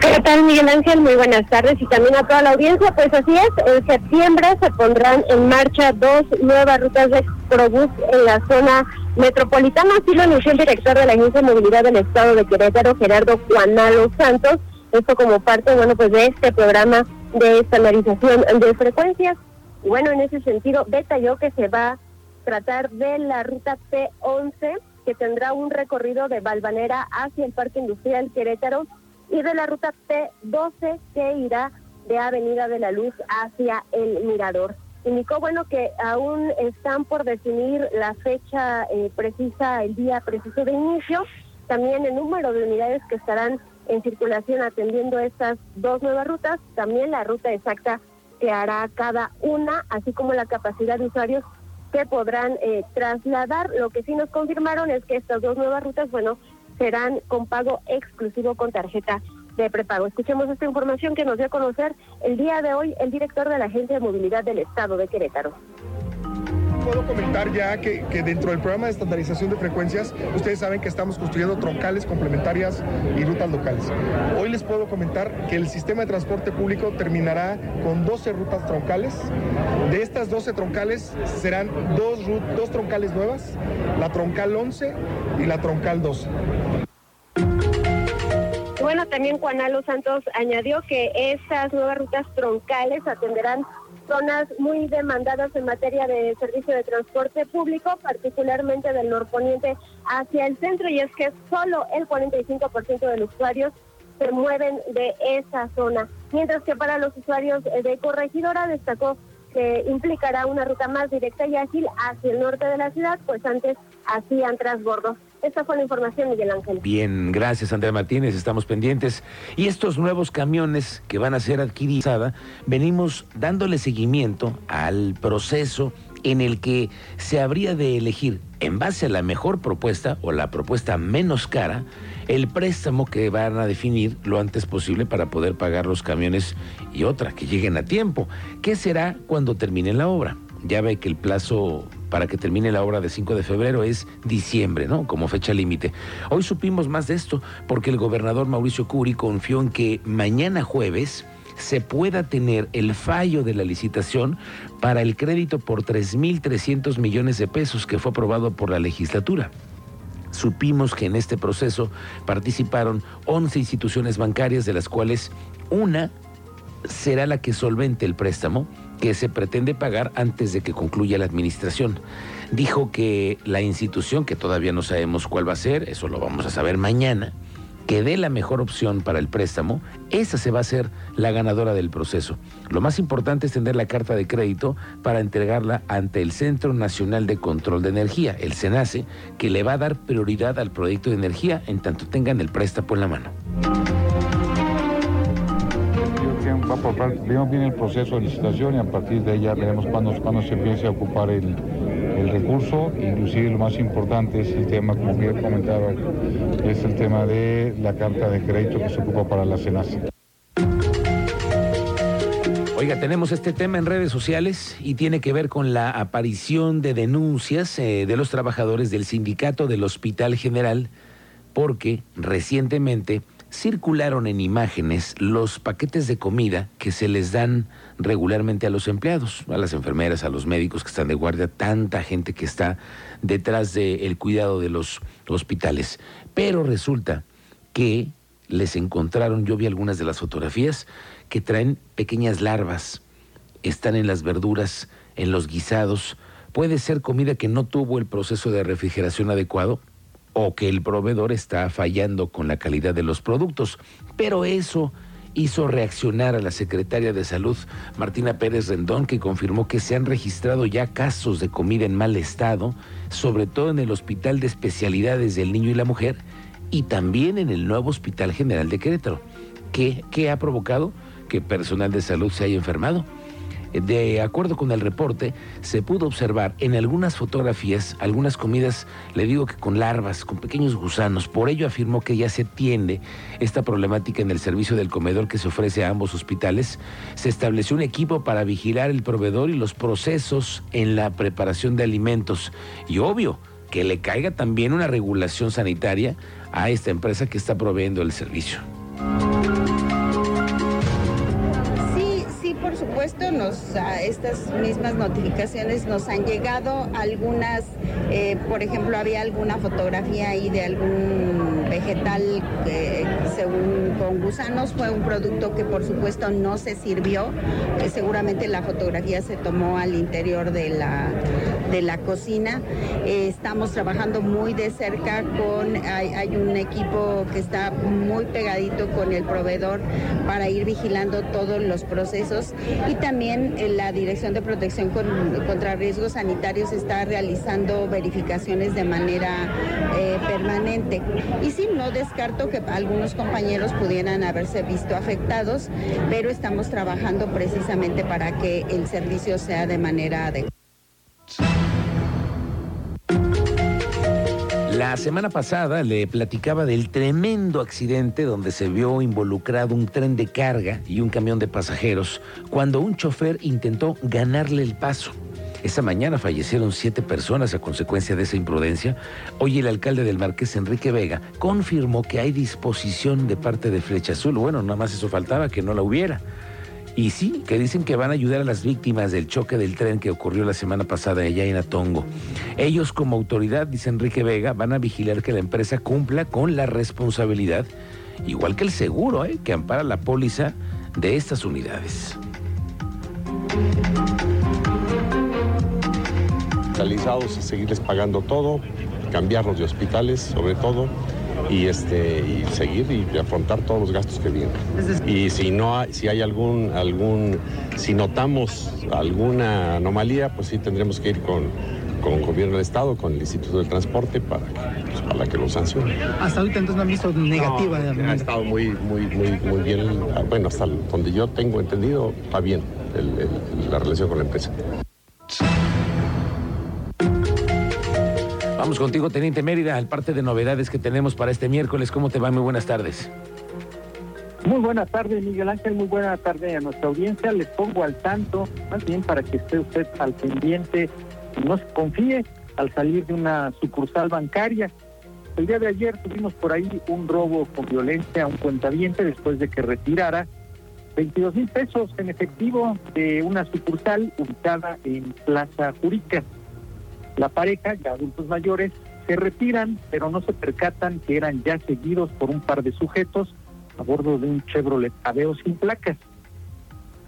¿Qué tal, Miguel Ángel? Muy buenas tardes y también a toda la audiencia. Pues así es, en septiembre se pondrán en marcha dos nuevas rutas de Probús en la zona metropolitana. Así lo anunció el director de la Agencia de Movilidad del Estado de Querétaro, Gerardo Juanalo Santos. Esto como parte, bueno, pues de este programa de estandarización de frecuencias. Y bueno, en ese sentido, detalló que se va a tratar de la ruta P11, que tendrá un recorrido de Valvanera hacia el Parque Industrial Querétaro y de la ruta T12 que irá de Avenida de la Luz hacia el Mirador. Indicó, bueno, que aún están por definir la fecha eh, precisa, el día preciso de inicio, también el número de unidades que estarán en circulación atendiendo estas dos nuevas rutas, también la ruta exacta que hará cada una, así como la capacidad de usuarios que podrán eh, trasladar. Lo que sí nos confirmaron es que estas dos nuevas rutas, bueno, serán con pago exclusivo con tarjeta de prepago. Escuchemos esta información que nos dio a conocer el día de hoy el director de la Agencia de Movilidad del Estado de Querétaro puedo comentar ya que, dentro del programa de estandarización de frecuencias, ustedes saben que estamos construyendo troncales complementarias y rutas locales. Hoy les puedo comentar que el sistema de transporte público terminará con 12 rutas troncales. De estas 12 troncales serán dos, dos troncales nuevas, la troncal 11 y la troncal 12. También Juanalo Santos añadió que estas nuevas rutas troncales atenderán zonas muy demandadas en materia de servicio de transporte público, particularmente del norponiente hacia el centro, y es que solo el 45% de los usuarios se mueven de esa zona, mientras que para los usuarios de Corregidora destacó que implicará una ruta más directa y ágil hacia el norte de la ciudad, pues antes hacían transbordos. Esta fue la información, Miguel Ángel. Bien, gracias, Andrea Martínez. Estamos pendientes. Y estos nuevos camiones que van a ser adquiridos, venimos dándole seguimiento al proceso en el que se habría de elegir, en base a la mejor propuesta o la propuesta menos cara, el préstamo que van a definir lo antes posible para poder pagar los camiones y otra, que lleguen a tiempo. ¿Qué será cuando termine la obra? Ya ve que el plazo para que termine la obra de 5 de febrero es diciembre, ¿no? Como fecha límite. Hoy supimos más de esto porque el gobernador Mauricio Curi confió en que mañana jueves se pueda tener el fallo de la licitación para el crédito por 3.300 millones de pesos que fue aprobado por la legislatura. Supimos que en este proceso participaron 11 instituciones bancarias, de las cuales una será la que solvente el préstamo que se pretende pagar antes de que concluya la administración. Dijo que la institución, que todavía no sabemos cuál va a ser, eso lo vamos a saber mañana, que dé la mejor opción para el préstamo, esa se va a ser la ganadora del proceso. Lo más importante es tener la carta de crédito para entregarla ante el Centro Nacional de Control de Energía, el SENACE, que le va a dar prioridad al proyecto de energía en tanto tengan el préstamo en la mano va por primero viene el proceso de licitación y a partir de ya veremos cuándo, se empiece a ocupar el, el, recurso. Inclusive lo más importante es el tema, como bien comentaba, es el tema de la carta de crédito que se ocupa para la SENACE. Oiga, tenemos este tema en redes sociales y tiene que ver con la aparición de denuncias eh, de los trabajadores del sindicato del Hospital General porque recientemente circularon en imágenes los paquetes de comida que se les dan regularmente a los empleados, a las enfermeras, a los médicos que están de guardia, tanta gente que está detrás del cuidado de los hospitales. Pero resulta que les encontraron, yo vi algunas de las fotografías, que traen pequeñas larvas, están en las verduras, en los guisados, puede ser comida que no tuvo el proceso de refrigeración adecuado o que el proveedor está fallando con la calidad de los productos. Pero eso hizo reaccionar a la secretaria de Salud, Martina Pérez Rendón, que confirmó que se han registrado ya casos de comida en mal estado, sobre todo en el Hospital de Especialidades del Niño y la Mujer y también en el nuevo Hospital General de Querétaro. ¿Qué, qué ha provocado que personal de salud se haya enfermado? De acuerdo con el reporte, se pudo observar en algunas fotografías algunas comidas, le digo que con larvas, con pequeños gusanos. Por ello afirmó que ya se atiende esta problemática en el servicio del comedor que se ofrece a ambos hospitales. Se estableció un equipo para vigilar el proveedor y los procesos en la preparación de alimentos. Y obvio, que le caiga también una regulación sanitaria a esta empresa que está proveyendo el servicio. A estas mismas notificaciones nos han llegado algunas, eh, por ejemplo, había alguna fotografía ahí de algún vegetal que según con gusanos fue un producto que por supuesto no se sirvió, seguramente la fotografía se tomó al interior de la, de la cocina. Eh, estamos trabajando muy de cerca con, hay, un equipo que está muy pegadito con el proveedor para ir vigilando todos los procesos y también eh, la Dirección de Protección contra Riesgos Sanitarios está realizando verificaciones de manera eh, permanente. Y sí, no descarto que algunos compañeros pudieran haberse visto afectados, pero estamos trabajando precisamente para que el servicio sea de manera adecuada. La semana pasada le platicaba del tremendo accidente donde se vio involucrado un tren de carga y un camión de pasajeros cuando un chofer intentó ganarle el paso. Esa mañana fallecieron siete personas a consecuencia de esa imprudencia. Hoy el alcalde del Marqués, Enrique Vega, confirmó que hay disposición de parte de Flecha Azul. Bueno, nada más eso faltaba, que no la hubiera. Y sí, que dicen que van a ayudar a las víctimas del choque del tren que ocurrió la semana pasada allá en Atongo. Ellos como autoridad, dice Enrique Vega, van a vigilar que la empresa cumpla con la responsabilidad, igual que el seguro, ¿eh? que ampara la póliza de estas unidades. Realizados seguirles pagando todo, cambiarlos de hospitales sobre todo y este y seguir y afrontar todos los gastos que vienen. Y si no hay, si hay algún algún si notamos alguna anomalía, pues sí tendremos que ir con con el gobierno del estado, con el Instituto del Transporte para que, pues, para que lo sancione. Hasta ahorita entonces no han visto negativa. ha estado muy, muy, muy, muy bien. Bueno, hasta donde yo tengo entendido, va bien la relación con la empresa. Vamos contigo, Teniente Mérida, al parte de novedades que tenemos para este miércoles. ¿Cómo te va? Muy buenas tardes. Muy buenas tardes, Miguel Ángel. Muy buena tarde a nuestra audiencia. Les pongo al tanto, más bien para que esté usted al pendiente no se confíe al salir de una sucursal bancaria. El día de ayer tuvimos por ahí un robo con violencia a un cuentaviente después de que retirara 22 mil pesos en efectivo de una sucursal ubicada en Plaza Jurica. La pareja, ya adultos mayores, se retiran, pero no se percatan que eran ya seguidos por un par de sujetos a bordo de un Chevrolet Aveo sin placas.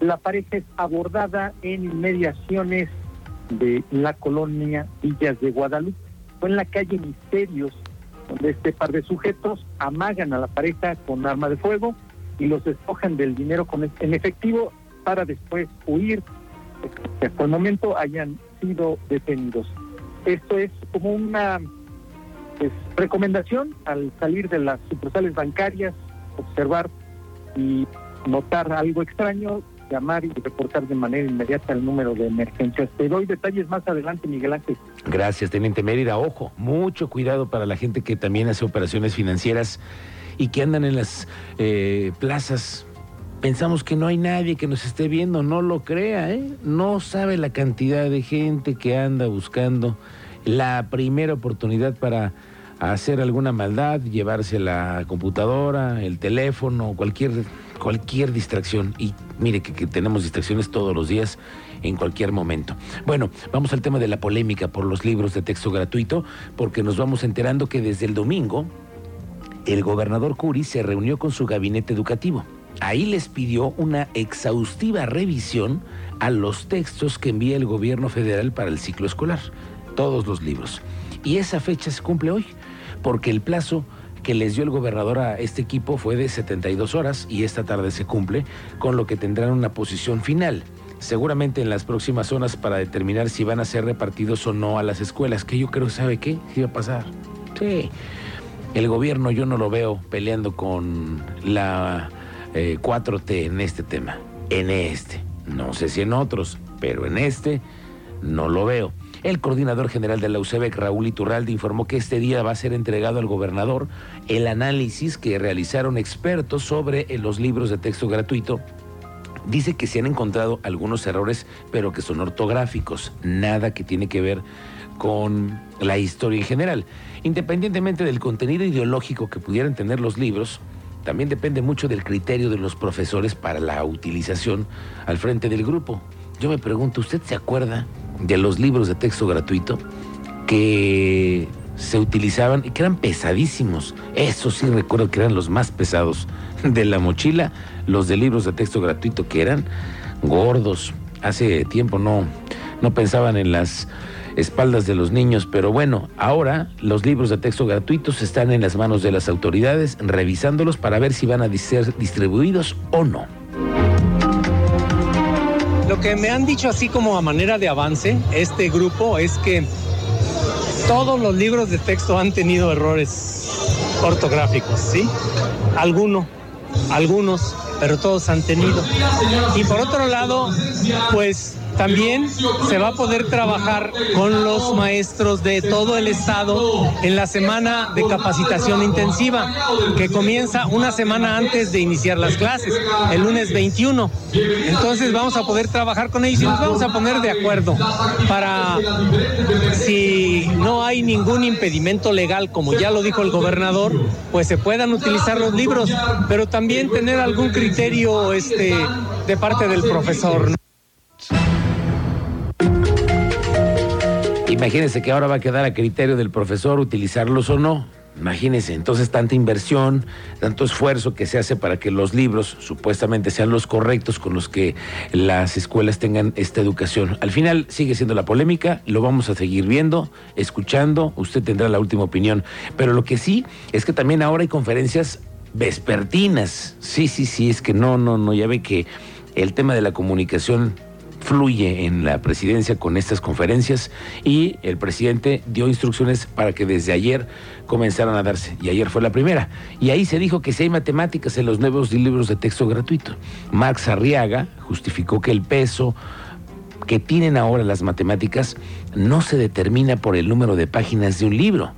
La pareja es abordada en inmediaciones de la colonia Villas de Guadalupe. Fue en la calle Misterios, donde este par de sujetos amagan a la pareja con arma de fuego y los despojan del dinero en efectivo para después huir. Hasta el momento hayan sido detenidos. Esto es como una pues, recomendación al salir de las sucursales bancarias, observar y notar algo extraño, llamar y reportar de manera inmediata el número de emergencias. Te doy detalles más adelante, Miguel Ángel. Gracias, Teniente Mérida. Ojo, mucho cuidado para la gente que también hace operaciones financieras y que andan en las eh, plazas. Pensamos que no hay nadie que nos esté viendo, no lo crea, ¿eh? No sabe la cantidad de gente que anda buscando la primera oportunidad para hacer alguna maldad, llevarse la computadora, el teléfono, cualquier, cualquier distracción. Y mire que, que, tenemos distracciones todos los días, en cualquier momento. Bueno, vamos al tema de la polémica por los libros de texto gratuito, porque nos vamos enterando que desde el domingo el gobernador Curi se reunió con su gabinete educativo. Ahí les pidió una exhaustiva revisión a los textos que envía el gobierno federal para el ciclo escolar todos los libros. Y esa fecha se cumple hoy, porque el plazo que les dio el gobernador a este equipo fue de 72 horas y esta tarde se cumple, con lo que tendrán una posición final. Seguramente en las próximas zonas para determinar si van a ser repartidos o no a las escuelas, que yo creo, ¿sabe qué? ¿Qué iba a pasar? Sí. El gobierno yo no lo veo peleando con la 4T eh, en este tema, en este. No sé si en otros, pero en este no lo veo. El coordinador general de la UCEBEC, Raúl Iturralde, informó que este día va a ser entregado al gobernador el análisis que realizaron expertos sobre eh, los libros de texto gratuito. Dice que se han encontrado algunos errores, pero que son ortográficos, nada que tiene que ver con la historia en general. Independientemente del contenido ideológico que pudieran tener los libros, también depende mucho del criterio de los profesores para la utilización al frente del grupo. Yo me pregunto, ¿usted se acuerda de los libros de texto gratuito que se utilizaban y que eran pesadísimos? Eso sí recuerdo que eran los más pesados de la mochila, los de libros de texto gratuito que eran gordos. Hace tiempo no, no pensaban en las espaldas de los niños, pero bueno, ahora los libros de texto gratuitos están en las manos de las autoridades, revisándolos para ver si van a ser distribuidos o no. Lo que me han dicho así como a manera de avance, este grupo, es que todos los libros de texto han tenido errores ortográficos, ¿sí? Alguno, algunos, pero todos han tenido. Y por otro lado, pues también se va a poder trabajar con los maestros de todo el estado en la semana de capacitación intensiva, que comienza una semana antes de iniciar las clases, el lunes 21. Entonces vamos a poder trabajar con ellos y nos vamos a poner de acuerdo para si no hay ningún impedimento legal, como ya lo dijo el gobernador, pues se puedan utilizar los libros, pero también tener algún criterio este, de parte del profesor. Imagínense que ahora va a quedar a criterio del profesor utilizarlos o no. Imagínense, entonces tanta inversión, tanto esfuerzo que se hace para que los libros supuestamente sean los correctos con los que las escuelas tengan esta educación. Al final sigue siendo la polémica, lo vamos a seguir viendo, escuchando, usted tendrá la última opinión. Pero lo que sí es que también ahora hay conferencias vespertinas. Sí, sí, sí, es que no, no, no, ya ve que el tema de la comunicación fluye en la presidencia con estas conferencias y el presidente dio instrucciones para que desde ayer comenzaran a darse. Y ayer fue la primera. Y ahí se dijo que si hay matemáticas en los nuevos libros de texto gratuito. Max Arriaga justificó que el peso que tienen ahora las matemáticas no se determina por el número de páginas de un libro.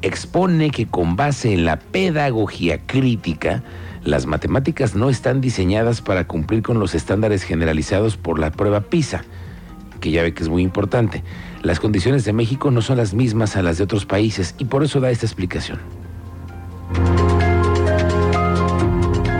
Expone que con base en la pedagogía crítica, las matemáticas no están diseñadas para cumplir con los estándares generalizados por la prueba PISA, que ya ve que es muy importante. Las condiciones de México no son las mismas a las de otros países y por eso da esta explicación.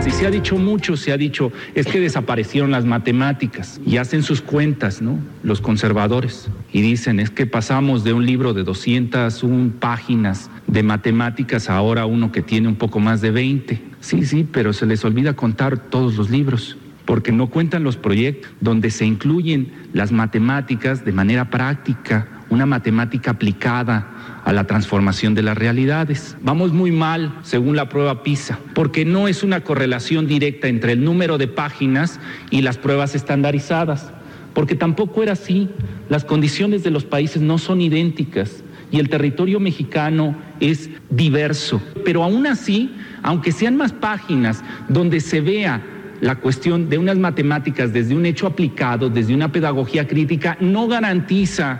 Si se ha dicho mucho, se ha dicho, es que desaparecieron las matemáticas y hacen sus cuentas, ¿no? Los conservadores. Y dicen, es que pasamos de un libro de 201 páginas de matemáticas a ahora uno que tiene un poco más de 20. Sí, sí, pero se les olvida contar todos los libros porque no cuentan los proyectos donde se incluyen las matemáticas de manera práctica, una matemática aplicada a la transformación de las realidades. Vamos muy mal según la prueba PISA, porque no es una correlación directa entre el número de páginas y las pruebas estandarizadas, porque tampoco era así. Las condiciones de los países no son idénticas y el territorio mexicano es diverso, pero aún así, aunque sean más páginas donde se vea la cuestión de unas matemáticas desde un hecho aplicado, desde una pedagogía crítica, no garantiza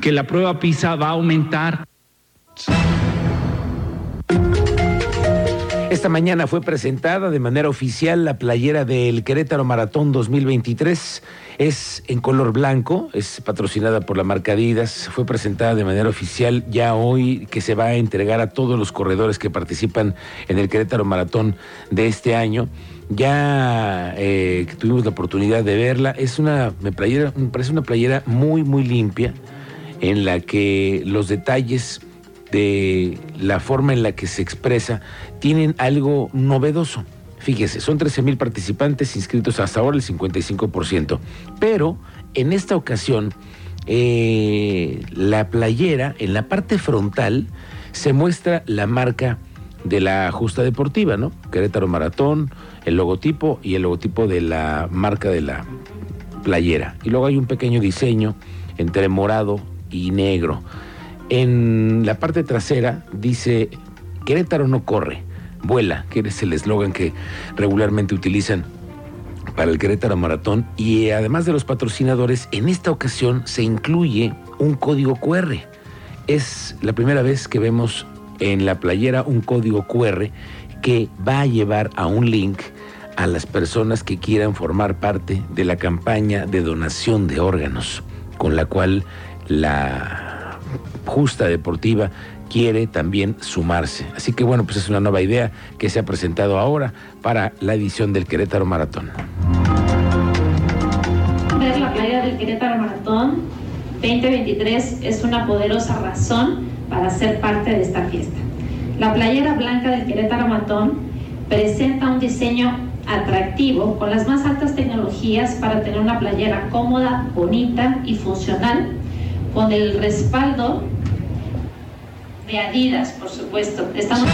que la prueba PISA va a aumentar. Esta mañana fue presentada de manera oficial la playera del Querétaro Maratón 2023. Es en color blanco, es patrocinada por la marca Adidas. Fue presentada de manera oficial ya hoy que se va a entregar a todos los corredores que participan en el Querétaro Maratón de este año. Ya eh, tuvimos la oportunidad de verla. Es una, playera, me parece una playera muy, muy limpia en la que los detalles de la forma en la que se expresa tienen algo novedoso. Fíjese, son 13 mil participantes inscritos hasta ahora, el 55%. Pero en esta ocasión, eh, la playera, en la parte frontal, se muestra la marca de la justa deportiva, ¿no? Querétaro Maratón, el logotipo y el logotipo de la marca de la playera. Y luego hay un pequeño diseño entre morado y negro. En la parte trasera dice, Querétaro no corre, vuela, que es el eslogan que regularmente utilizan para el Querétaro Maratón y además de los patrocinadores, en esta ocasión se incluye un código QR. Es la primera vez que vemos en la playera un código QR que va a llevar a un link a las personas que quieran formar parte de la campaña de donación de órganos, con la cual la justa deportiva quiere también sumarse. Así que bueno, pues es una nueva idea que se ha presentado ahora para la edición del Querétaro Maratón. Ver la playa del Querétaro Maratón 2023 es una poderosa razón para ser parte de esta fiesta. La playera blanca del Querétaro Maratón presenta un diseño atractivo con las más altas tecnologías para tener una playera cómoda, bonita y funcional, con el respaldo de Adidas, por supuesto. Estamos